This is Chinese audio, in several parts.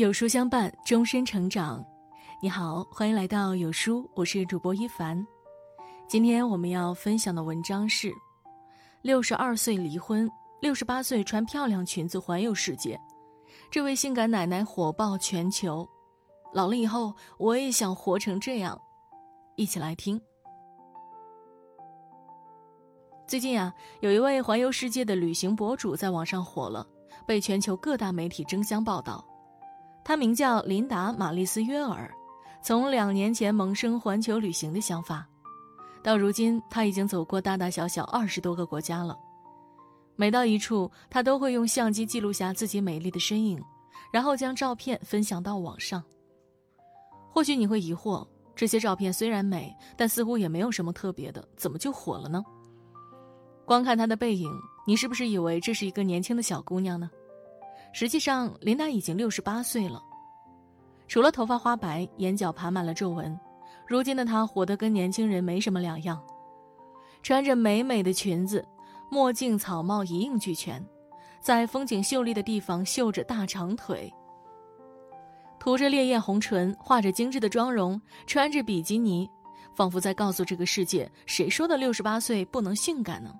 有书相伴，终身成长。你好，欢迎来到有书，我是主播一凡。今天我们要分享的文章是：六十二岁离婚，六十八岁穿漂亮裙子环游世界。这位性感奶奶火爆全球。老了以后，我也想活成这样。一起来听。最近啊，有一位环游世界的旅行博主在网上火了，被全球各大媒体争相报道。她名叫琳达·玛丽斯·约尔，从两年前萌生环球旅行的想法，到如今，她已经走过大大小小二十多个国家了。每到一处，她都会用相机记录下自己美丽的身影，然后将照片分享到网上。或许你会疑惑，这些照片虽然美，但似乎也没有什么特别的，怎么就火了呢？光看她的背影，你是不是以为这是一个年轻的小姑娘呢？实际上，琳达已经六十八岁了，除了头发花白、眼角爬满了皱纹，如今的她活得跟年轻人没什么两样。穿着美美的裙子，墨镜、草帽一应俱全，在风景秀丽的地方秀着大长腿，涂着烈焰红唇，画着精致的妆容，穿着比基尼，仿佛在告诉这个世界：谁说的六十八岁不能性感呢？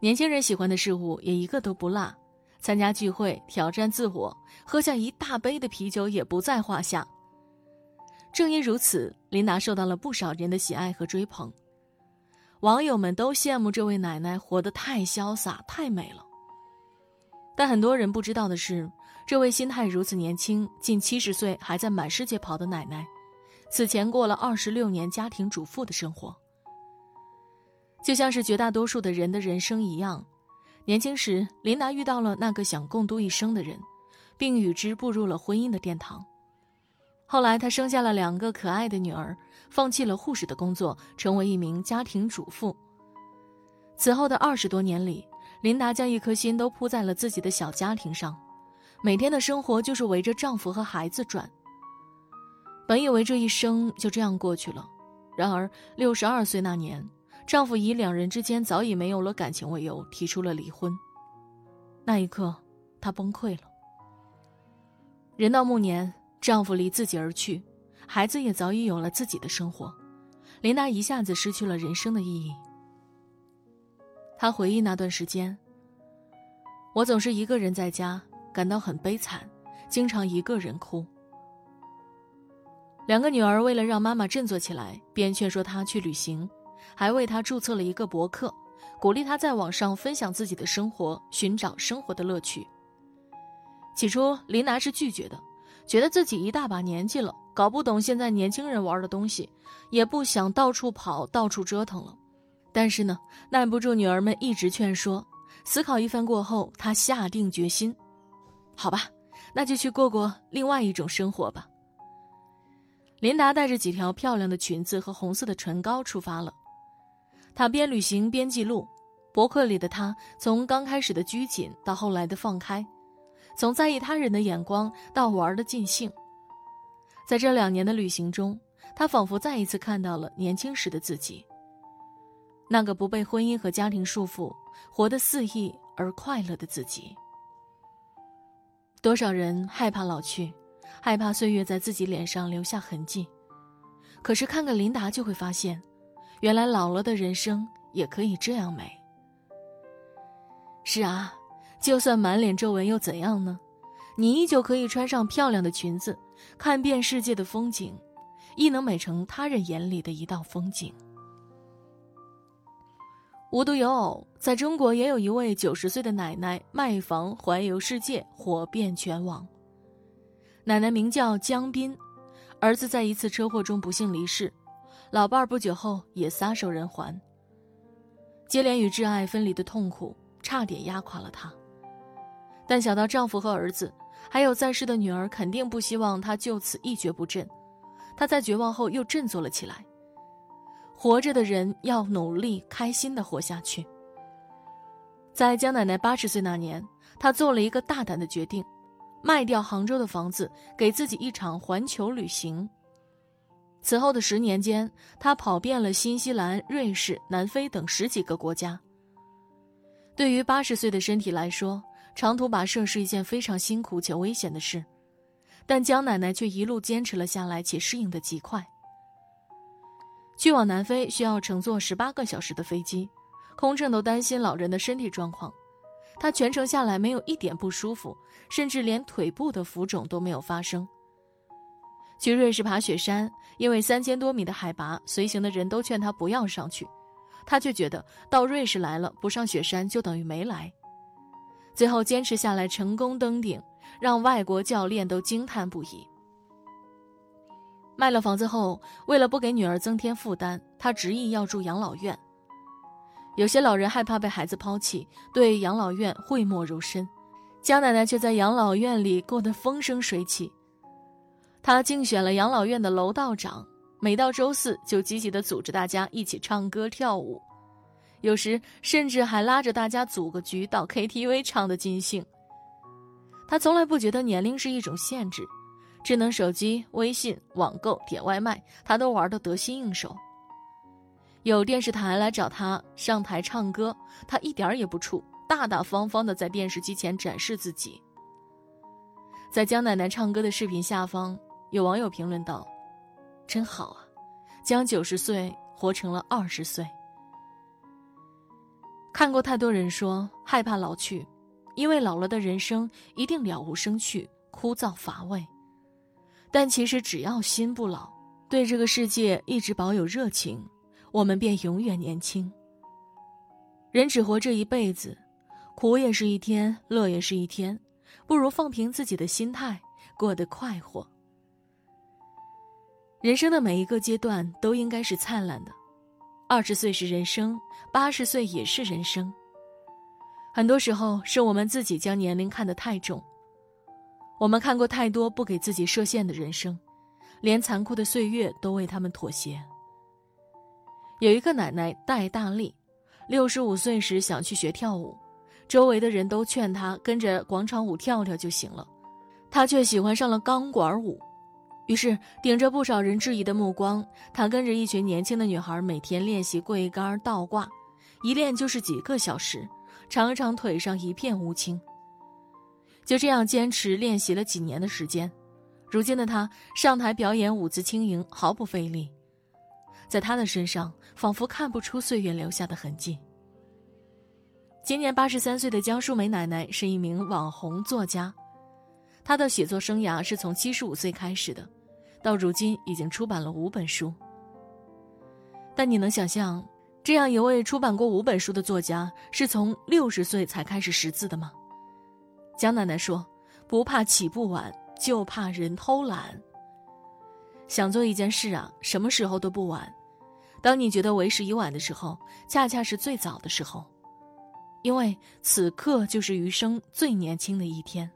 年轻人喜欢的事物也一个都不落。参加聚会、挑战自我、喝下一大杯的啤酒也不在话下。正因如此，琳达受到了不少人的喜爱和追捧，网友们都羡慕这位奶奶活得太潇洒、太美了。但很多人不知道的是，这位心态如此年轻、近七十岁还在满世界跑的奶奶，此前过了二十六年家庭主妇的生活，就像是绝大多数的人的人生一样。年轻时，琳达遇到了那个想共度一生的人，并与之步入了婚姻的殿堂。后来，她生下了两个可爱的女儿，放弃了护士的工作，成为一名家庭主妇。此后的二十多年里，琳达将一颗心都扑在了自己的小家庭上，每天的生活就是围着丈夫和孩子转。本以为这一生就这样过去了，然而六十二岁那年。丈夫以两人之间早已没有了感情为由提出了离婚。那一刻，她崩溃了。人到暮年，丈夫离自己而去，孩子也早已有了自己的生活，琳达一下子失去了人生的意义。她回忆那段时间：“我总是一个人在家，感到很悲惨，经常一个人哭。两个女儿为了让妈妈振作起来，便劝说她去旅行。”还为他注册了一个博客，鼓励他在网上分享自己的生活，寻找生活的乐趣。起初，琳达是拒绝的，觉得自己一大把年纪了，搞不懂现在年轻人玩的东西，也不想到处跑、到处折腾了。但是呢，耐不住女儿们一直劝说，思考一番过后，她下定决心：好吧，那就去过过另外一种生活吧。琳达带着几条漂亮的裙子和红色的唇膏出发了。他边旅行边记录，博客里的他从刚开始的拘谨到后来的放开，从在意他人的眼光到玩的尽兴。在这两年的旅行中，他仿佛再一次看到了年轻时的自己，那个不被婚姻和家庭束缚、活得肆意而快乐的自己。多少人害怕老去，害怕岁月在自己脸上留下痕迹，可是看看琳达就会发现。原来老了的人生也可以这样美。是啊，就算满脸皱纹又怎样呢？你依旧可以穿上漂亮的裙子，看遍世界的风景，亦能美成他人眼里的一道风景。无独有偶，在中国也有一位九十岁的奶奶卖房环游世界，火遍全网。奶奶名叫江斌，儿子在一次车祸中不幸离世。老伴儿不久后也撒手人寰。接连与挚爱分离的痛苦，差点压垮了她。但想到丈夫和儿子，还有在世的女儿，肯定不希望她就此一蹶不振。她在绝望后又振作了起来。活着的人要努力、开心的活下去。在江奶奶八十岁那年，她做了一个大胆的决定，卖掉杭州的房子，给自己一场环球旅行。此后的十年间，他跑遍了新西兰、瑞士、南非等十几个国家。对于八十岁的身体来说，长途跋涉是一件非常辛苦且危险的事。但江奶奶却一路坚持了下来，且适应的极快。去往南非需要乘坐十八个小时的飞机，空乘都担心老人的身体状况。她全程下来没有一点不舒服，甚至连腿部的浮肿都没有发生。去瑞士爬雪山，因为三千多米的海拔，随行的人都劝他不要上去，他却觉得到瑞士来了不上雪山就等于没来。最后坚持下来，成功登顶，让外国教练都惊叹不已。卖了房子后，为了不给女儿增添负担，他执意要住养老院。有些老人害怕被孩子抛弃，对养老院讳莫如深，江奶奶却在养老院里过得风生水起。他竞选了养老院的楼道长，每到周四就积极地组织大家一起唱歌跳舞，有时甚至还拉着大家组个局到 KTV 唱的尽兴。他从来不觉得年龄是一种限制。智能手机、微信、网购、点外卖，他都玩得得心应手。有电视台来找他上台唱歌，他一点也不怵，大大方方地在电视机前展示自己。在江奶奶唱歌的视频下方，有网友评论道：“真好啊，将九十岁活成了二十岁。”看过太多人说害怕老去，因为老了的人生一定了无生趣、枯燥乏味。但其实，只要心不老，对这个世界一直保有热情，我们便永远年轻。人只活这一辈子，苦也是一天，乐也是一天，不如放平自己的心态，过得快活。人生的每一个阶段都应该是灿烂的，二十岁是人生，八十岁也是人生。很多时候，是我们自己将年龄看得太重。我们看过太多不给自己设限的人生，连残酷的岁月都为他们妥协。有一个奶奶戴大力，六十五岁时想去学跳舞，周围的人都劝她跟着广场舞跳跳就行了，她却喜欢上了钢管舞。于是，顶着不少人质疑的目光，他跟着一群年轻的女孩每天练习跪杆倒挂，一练就是几个小时，常常腿上一片乌青。就这样坚持练习了几年的时间，如今的他上台表演舞姿轻盈，毫不费力。在他的身上，仿佛看不出岁月留下的痕迹。今年八十三岁的江淑梅奶奶是一名网红作家，他的写作生涯是从七十五岁开始的，到如今已经出版了五本书。但你能想象，这样一位出版过五本书的作家，是从六十岁才开始识字的吗？江奶奶说：“不怕起步晚，就怕人偷懒。想做一件事啊，什么时候都不晚。当你觉得为时已晚的时候，恰恰是最早的时候，因为此刻就是余生最年轻的一天。”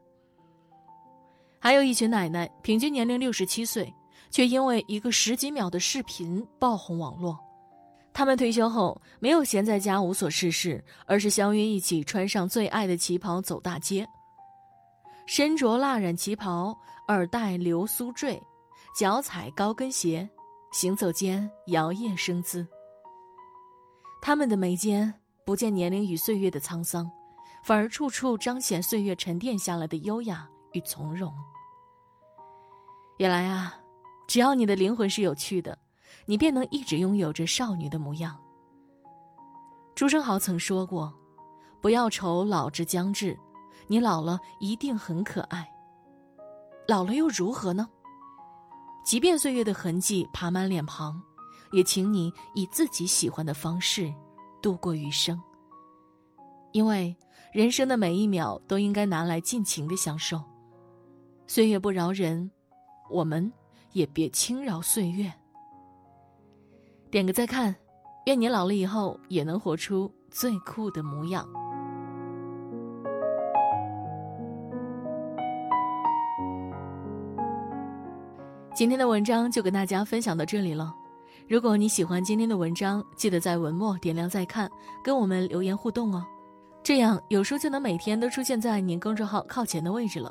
还有一群奶奶，平均年龄六十七岁，却因为一个十几秒的视频爆红网络。他们退休后没有闲在家无所事事，而是相约一起穿上最爱的旗袍走大街。身着蜡染旗袍，耳戴流苏坠，脚踩高跟鞋，行走间摇曳生姿。他们的眉间不见年龄与岁月的沧桑，反而处处彰显岁月沉淀下来的优雅与从容。原来啊，只要你的灵魂是有趣的，你便能一直拥有着少女的模样。朱生豪曾说过：“不要愁老之将至。”你老了一定很可爱。老了又如何呢？即便岁月的痕迹爬满脸庞，也请你以自己喜欢的方式度过余生。因为人生的每一秒都应该拿来尽情的享受。岁月不饶人，我们也别轻饶岁月。点个再看，愿你老了以后也能活出最酷的模样。今天的文章就跟大家分享到这里了。如果你喜欢今天的文章，记得在文末点亮再看，跟我们留言互动哦。这样有书就能每天都出现在您公众号靠前的位置了。